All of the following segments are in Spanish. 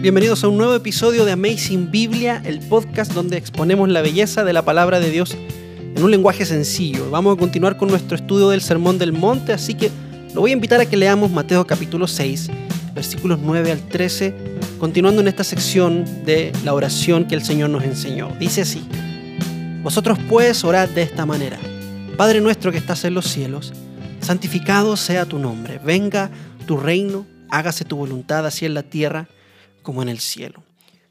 Bienvenidos a un nuevo episodio de Amazing Biblia, el podcast donde exponemos la belleza de la palabra de Dios en un lenguaje sencillo. Vamos a continuar con nuestro estudio del Sermón del Monte, así que lo voy a invitar a que leamos Mateo capítulo 6, versículos 9 al 13, continuando en esta sección de la oración que el Señor nos enseñó. Dice así, Vosotros pues orad de esta manera, Padre nuestro que estás en los cielos, santificado sea tu nombre, venga tu reino, hágase tu voluntad así en la tierra como en el cielo.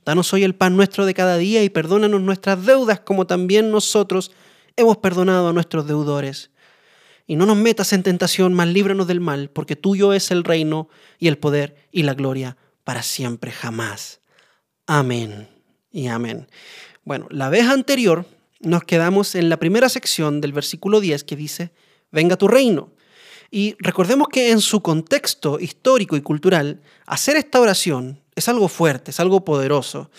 Danos hoy el pan nuestro de cada día y perdónanos nuestras deudas como también nosotros hemos perdonado a nuestros deudores. Y no nos metas en tentación, mas líbranos del mal, porque tuyo es el reino y el poder y la gloria para siempre, jamás. Amén y amén. Bueno, la vez anterior nos quedamos en la primera sección del versículo 10 que dice, venga tu reino. Y recordemos que en su contexto histórico y cultural, hacer esta oración es algo fuerte, es algo poderoso.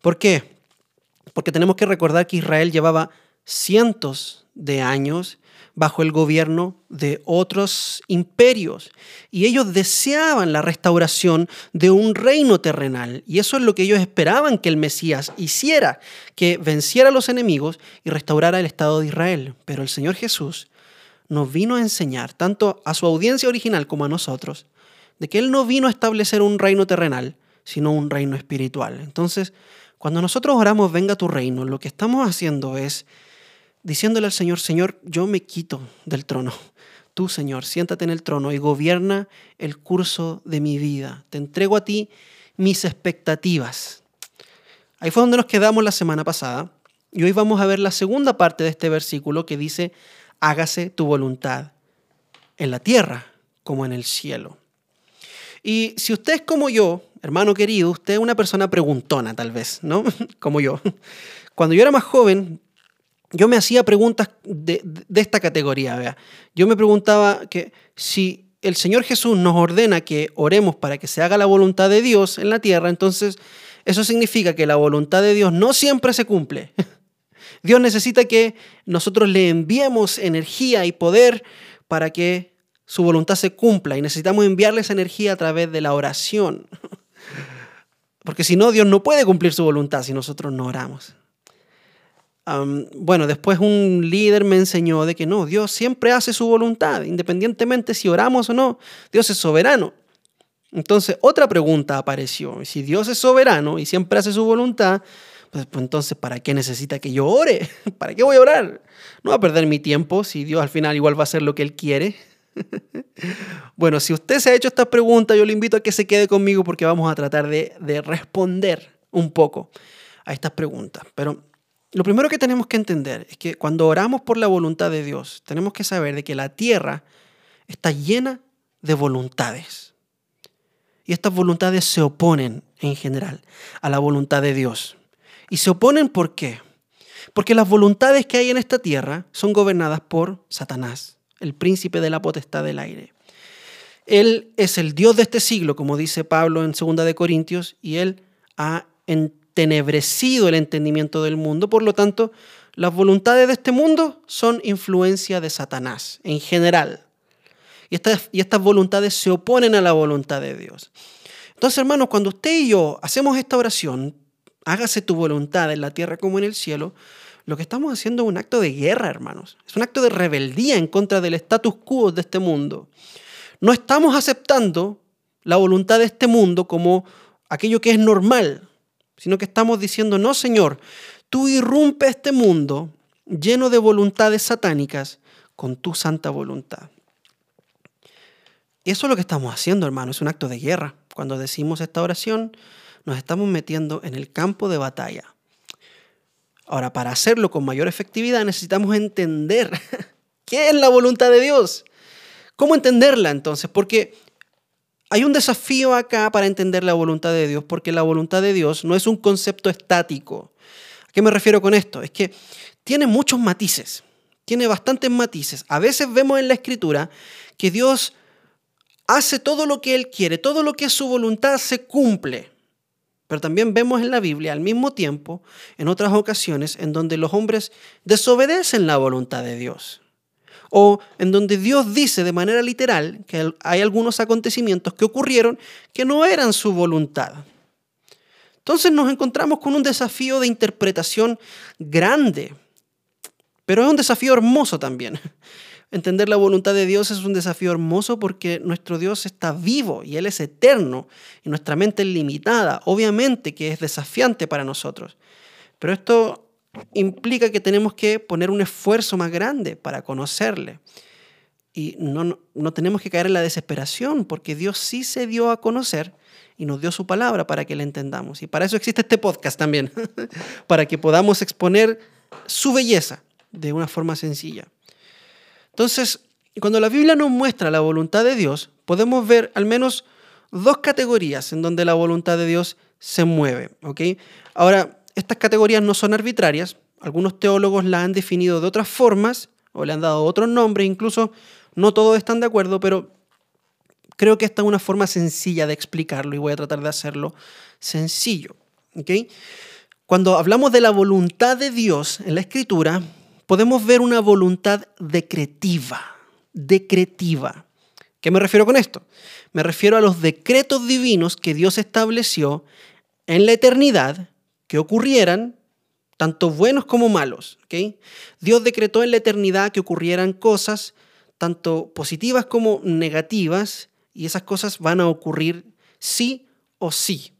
¿Por qué? Porque tenemos que recordar que Israel llevaba cientos de años bajo el gobierno de otros imperios y ellos deseaban la restauración de un reino terrenal y eso es lo que ellos esperaban que el Mesías hiciera, que venciera a los enemigos y restaurara el Estado de Israel. Pero el Señor Jesús nos vino a enseñar tanto a su audiencia original como a nosotros de que Él no vino a establecer un reino terrenal, sino un reino espiritual. Entonces, cuando nosotros oramos, venga tu reino, lo que estamos haciendo es diciéndole al Señor, Señor, yo me quito del trono. Tú, Señor, siéntate en el trono y gobierna el curso de mi vida. Te entrego a ti mis expectativas. Ahí fue donde nos quedamos la semana pasada y hoy vamos a ver la segunda parte de este versículo que dice, hágase tu voluntad en la tierra como en el cielo. Y si usted es como yo, hermano querido, usted es una persona preguntona tal vez, ¿no? Como yo. Cuando yo era más joven, yo me hacía preguntas de, esta categoría. ¿vea? Yo me preguntaba que si el Señor Jesús nos ordena que oremos para que se haga la voluntad de Dios en la tierra, entonces eso significa que la voluntad de Dios no siempre se cumple. Dios necesita que nosotros le enviemos energía y poder para que su voluntad se cumpla y necesitamos enviarle esa energía a través de la oración. Porque si no, Dios no puede cumplir su voluntad si nosotros no oramos. bueno, después un líder me enseñó de que no, Dios siempre hace su voluntad, independientemente si oramos o no, Dios es soberano. Entonces, otra pregunta apareció. Si Dios es soberano y siempre hace su voluntad, pues, pues, entonces, ¿para qué necesita que yo ore? ¿Para qué voy a orar? No va a perder mi tiempo si Dios al final igual va a hacer lo que Él quiere. bueno, si usted se ha hecho esta pregunta, yo le invito a que se quede conmigo porque vamos a tratar de, de responder un poco a estas preguntas. Pero lo primero que tenemos que entender es que cuando oramos por la voluntad de Dios, tenemos que saber de que la tierra está llena de voluntades. Y estas voluntades se oponen en general a la voluntad de Dios. ¿Y se oponen por qué? Porque las voluntades que hay en esta tierra son gobernadas por Satanás el príncipe de la potestad del aire. Él es el Dios de este siglo, como dice Pablo en 2 de Corintios, y él ha entenebrecido el entendimiento del mundo. Por lo tanto, las voluntades de este mundo son influencia de Satanás en general. Y estas, y estas voluntades se oponen a la voluntad de Dios. Entonces, hermanos, cuando usted y yo hacemos esta oración, hágase tu voluntad en la tierra como en el cielo, lo que estamos haciendo es un acto de guerra, hermanos. Es un acto de rebeldía en contra del status quo de este mundo. No estamos aceptando la voluntad de este mundo como aquello que es normal, sino que estamos diciendo, no, Señor, tú irrumpe este mundo lleno de voluntades satánicas con tu santa voluntad. Eso es lo que estamos haciendo, hermano, es un acto de guerra. Cuando decimos esta oración, nos estamos metiendo en el campo de batalla. Ahora, para hacerlo con mayor efectividad necesitamos entender qué es la voluntad de Dios. ¿Cómo entenderla entonces? Porque hay un desafío acá para entender la voluntad de Dios, porque la voluntad de Dios no es un concepto estático. ¿A qué me refiero con esto? Es que tiene muchos matices, tiene bastantes matices. A veces vemos en la escritura que Dios hace todo lo que Él quiere, todo lo que es su voluntad se cumple. Pero también vemos en la Biblia al mismo tiempo, en otras ocasiones, en donde los hombres desobedecen la voluntad de Dios. O en donde Dios dice de manera literal que hay algunos acontecimientos que ocurrieron que no eran su voluntad. Entonces nos encontramos con un desafío de interpretación grande, pero es un desafío hermoso también. Entender la voluntad de Dios es un desafío hermoso porque nuestro Dios está vivo y Él es eterno y nuestra mente es limitada. Obviamente que es desafiante para nosotros, pero esto implica que tenemos que poner un esfuerzo más grande para conocerle. Y no, no, tenemos que caer en la desesperación porque Dios sí se dio a conocer y nos dio su palabra para que la entendamos. Y para eso existe este podcast también, para que podamos exponer su belleza de una forma sencilla. Entonces, cuando la Biblia nos muestra la voluntad de Dios, podemos ver al menos dos categorías en donde la voluntad de Dios se mueve. Ahora, estas categorías no son arbitrarias, algunos teólogos la han definido de otras formas o le han dado otros nombres, incluso no todos están de acuerdo, pero Creo que esta es una forma sencilla de explicarlo y voy a tratar de hacerlo sencillo. Cuando hablamos de la voluntad de Dios en la Escritura, podemos ver una voluntad decretiva. Decretiva. ¿Qué me refiero con esto? Me refiero a los decretos divinos que Dios estableció en la eternidad que ocurrieran, tanto buenos como malos. Dios decretó en la eternidad que ocurrieran cosas tanto positivas como negativas y esas cosas van a ocurrir sí o sí.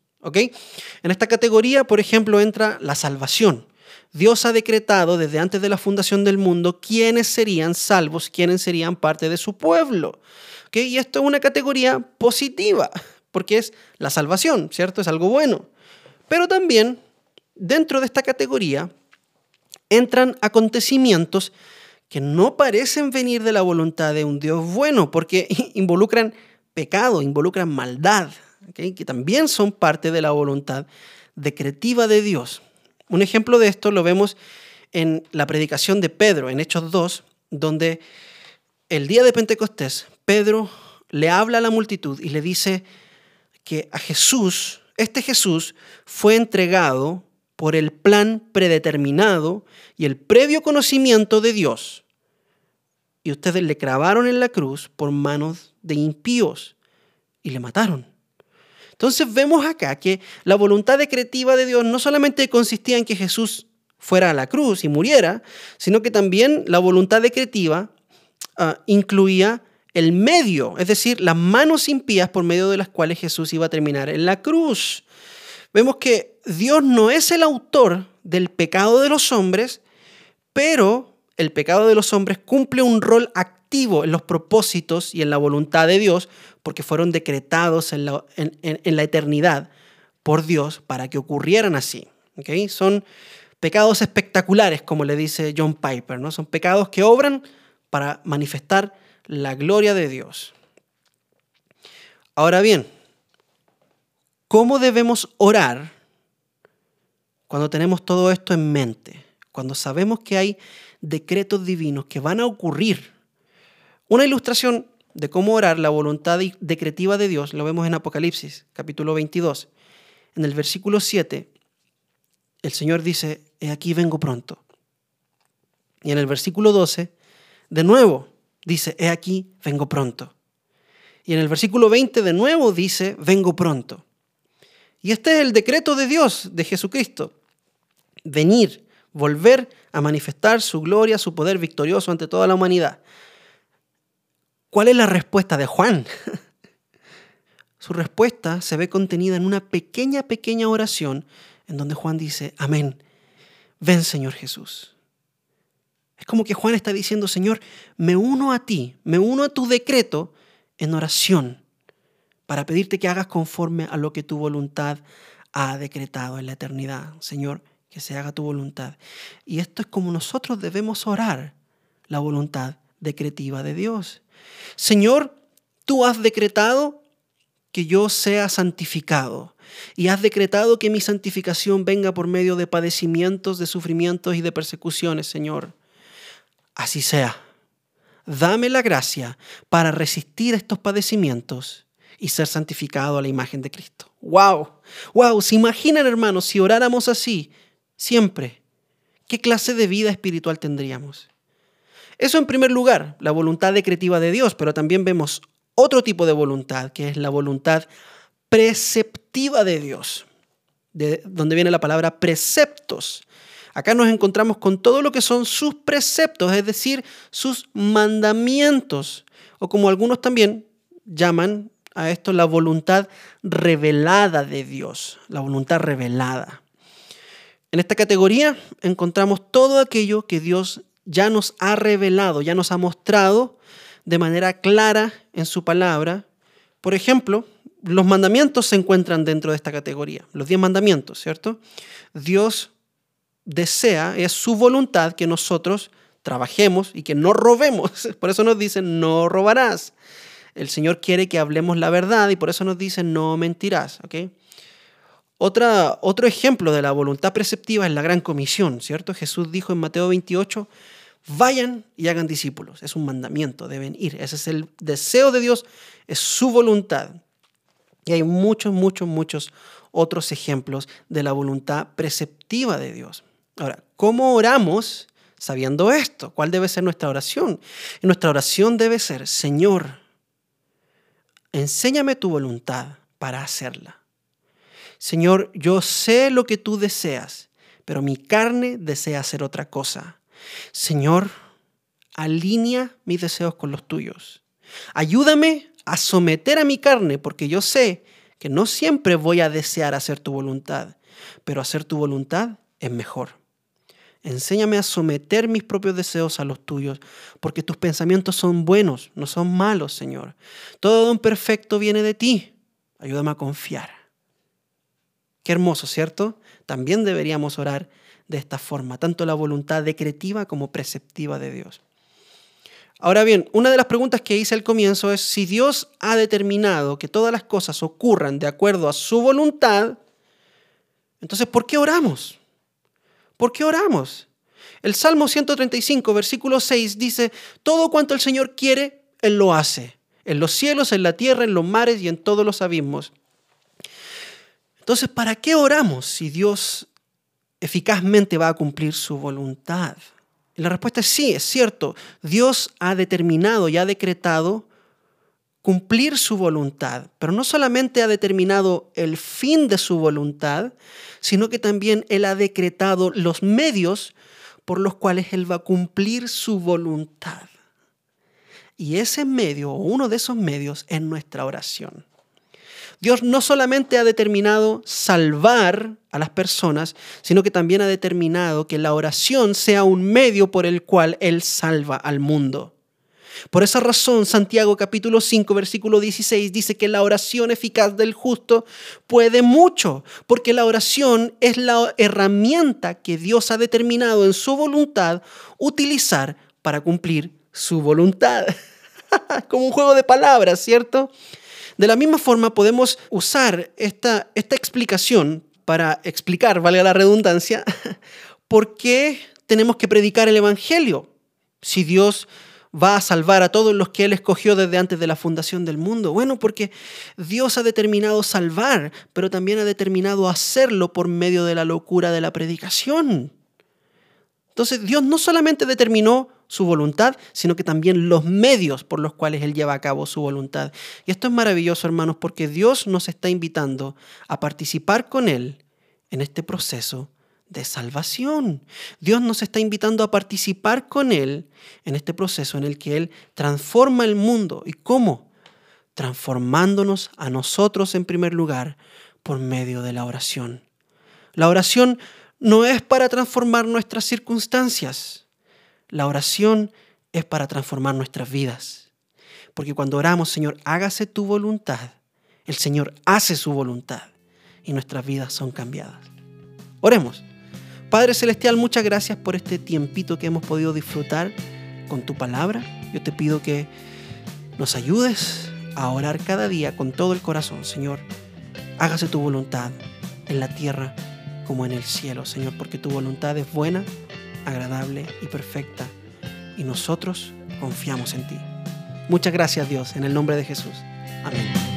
En esta categoría, por ejemplo, entra la salvación. Dios ha decretado desde antes de la fundación del mundo quiénes serían salvos, quiénes serían parte de su pueblo. ¿ok? Y esto es una categoría positiva, porque es la salvación, ¿cierto? Es algo bueno. Pero también dentro de esta categoría entran acontecimientos que no parecen venir de la voluntad de un Dios bueno, porque involucran pecado, involucran maldad, que también son parte de la voluntad decretiva de Dios. Un ejemplo de esto lo vemos en la predicación de Pedro, en Hechos 2, donde el día de Pentecostés, Pedro le habla a la multitud y le dice que a Jesús, este Jesús, fue entregado por el plan predeterminado y el previo conocimiento de Dios. Y ustedes le clavaron en la cruz por manos de impíos y le mataron. Entonces vemos acá que la voluntad decretiva de Dios no solamente consistía en que Jesús fuera a la cruz y muriera, sino que también la voluntad decretiva ah, incluía el medio, es decir, las manos impías por medio de las cuales Jesús iba a terminar en la cruz. Vemos que Dios no es el autor del pecado de los hombres, pero el pecado de los hombres cumple un rol activo en los propósitos y en la voluntad de Dios, porque fueron decretados en la, eternidad por Dios para que ocurrieran así. ¿okay? Son pecados espectaculares, como le dice John Piper, ¿no? Son pecados que obran para manifestar la gloria de Dios. Ahora bien, ¿cómo debemos orar cuando tenemos todo esto en mente? Cuando sabemos que hay decretos divinos que van a ocurrir una ilustración de cómo orar la voluntad decretiva de Dios lo vemos en Apocalipsis, capítulo 22. En el versículo 7, el Señor dice, he aquí vengo pronto. Y en el versículo 12, de nuevo, dice, he aquí vengo pronto. Y en el versículo 20, de nuevo, dice, vengo pronto. Y este es el decreto de Dios, de Jesucristo. Venir, volver a manifestar su gloria, su poder victorioso ante toda la humanidad. ¿Cuál es la respuesta de Juan? Su respuesta se ve contenida en una pequeña, pequeña oración en donde Juan dice, amén, ven Señor Jesús. Es como que Juan está diciendo, Señor, me uno a ti, me uno a tu decreto en oración para pedirte que hagas conforme a lo que tu voluntad ha decretado en la eternidad. Señor, que se haga tu voluntad. Y esto es como nosotros debemos orar la voluntad decretiva de Dios. Señor, tú has decretado que yo sea santificado y has decretado que mi santificación venga por medio de padecimientos, de sufrimientos y de persecuciones, Señor. Así sea. Dame la gracia para resistir estos padecimientos y ser santificado a la imagen de Cristo. ¡Wow! ¡Wow! ¿Se imaginan, hermanos, si oráramos así siempre? ¿Qué clase de vida espiritual tendríamos? Eso en primer lugar, la voluntad decretiva de Dios, pero también vemos otro tipo de voluntad, que es la voluntad preceptiva de Dios. de donde viene la palabra preceptos. Acá nos encontramos con todo lo que son sus preceptos, es decir, sus mandamientos, o como algunos también llaman a esto la voluntad revelada de Dios, la voluntad revelada. En esta categoría encontramos todo aquello que Dios ya nos ha revelado, ya nos ha mostrado de manera clara en su palabra. Por ejemplo, los mandamientos se encuentran dentro de esta categoría, los diez mandamientos, ¿cierto? Dios desea, es su voluntad que nosotros trabajemos y que no robemos. Por eso nos dicen, no robarás. El Señor quiere que hablemos la verdad y por eso nos dice, no mentirás. Otra, otro ejemplo de la voluntad preceptiva es la gran comisión, ¿cierto? Jesús dijo en Mateo 28, vayan y hagan discípulos. Es un mandamiento, deben ir. Ese es el deseo de Dios, es su voluntad. Y hay muchos, muchos, muchos otros ejemplos de la voluntad preceptiva de Dios. Ahora, ¿cómo oramos sabiendo esto? ¿Cuál debe ser nuestra oración? Y nuestra oración debe ser, Señor, enséñame tu voluntad para hacerla. Señor, yo sé lo que tú deseas, pero mi carne desea hacer otra cosa. Señor, alinea mis deseos con los tuyos. Ayúdame a someter a mi carne, porque yo sé que no siempre voy a desear hacer tu voluntad, pero hacer tu voluntad es mejor. Enséñame a someter mis propios deseos a los tuyos, porque tus pensamientos son buenos, no son malos, Señor. Todo don perfecto viene de ti. Ayúdame a confiar. Qué hermoso, ¿cierto? También deberíamos orar de esta forma, tanto la voluntad decretiva como preceptiva de Dios. Ahora bien, una de las preguntas que hice al comienzo es si Dios ha determinado que todas las cosas ocurran de acuerdo a su voluntad, entonces ¿por qué oramos? ¿Por qué oramos? El Salmo 135, versículo 6 dice, todo cuanto el Señor quiere, Él lo hace, en los cielos, en la tierra, en los mares y en todos los abismos. Entonces, ¿para qué oramos si Dios eficazmente va a cumplir su voluntad? La respuesta es sí, es cierto. Dios ha determinado y ha decretado cumplir su voluntad, pero no solamente ha determinado el fin de su voluntad, sino que también Él ha decretado los medios por los cuales Él va a cumplir su voluntad. Y ese medio, o uno de esos medios, es nuestra oración. Dios no solamente ha determinado salvar a las personas, sino que también ha determinado que la oración sea un medio por el cual Él salva al mundo. Por esa razón, Santiago capítulo 5, versículo 16 dice que la oración eficaz del justo puede mucho, porque la oración es la herramienta que Dios ha determinado en su voluntad utilizar para cumplir su voluntad. Como un juego de palabras, ¿cierto? De la misma forma, podemos usar esta, esta explicación para explicar, valga la redundancia, por qué tenemos que predicar el Evangelio. Si Dios va a salvar a todos los que Él escogió desde antes de la fundación del mundo? Bueno, porque Dios ha determinado salvar, pero también ha determinado hacerlo por medio de la locura de la predicación. Entonces Dios no solamente determinó su voluntad, sino que también los medios por los cuales Él lleva a cabo su voluntad. Y esto es maravilloso, hermanos, porque Dios nos está invitando a participar con Él en este proceso de salvación. Dios nos está invitando a participar con Él en este proceso en el que Él transforma el mundo. ¿Y cómo? Transformándonos a nosotros en primer lugar por medio de la oración. La oración no es para transformar nuestras circunstancias. La oración es para transformar nuestras vidas. Porque cuando oramos, Señor, hágase tu voluntad, el Señor hace su voluntad y nuestras vidas son cambiadas. Oremos. Padre Celestial, muchas gracias por este tiempito que hemos podido disfrutar con tu palabra. Yo te pido que nos ayudes a orar cada día con todo el corazón, Señor. Hágase tu voluntad en la tierra como en el cielo, Señor, porque tu voluntad es buena, agradable y perfecta. Y nosotros confiamos en ti. Muchas gracias Dios, en el nombre de Jesús. Amén.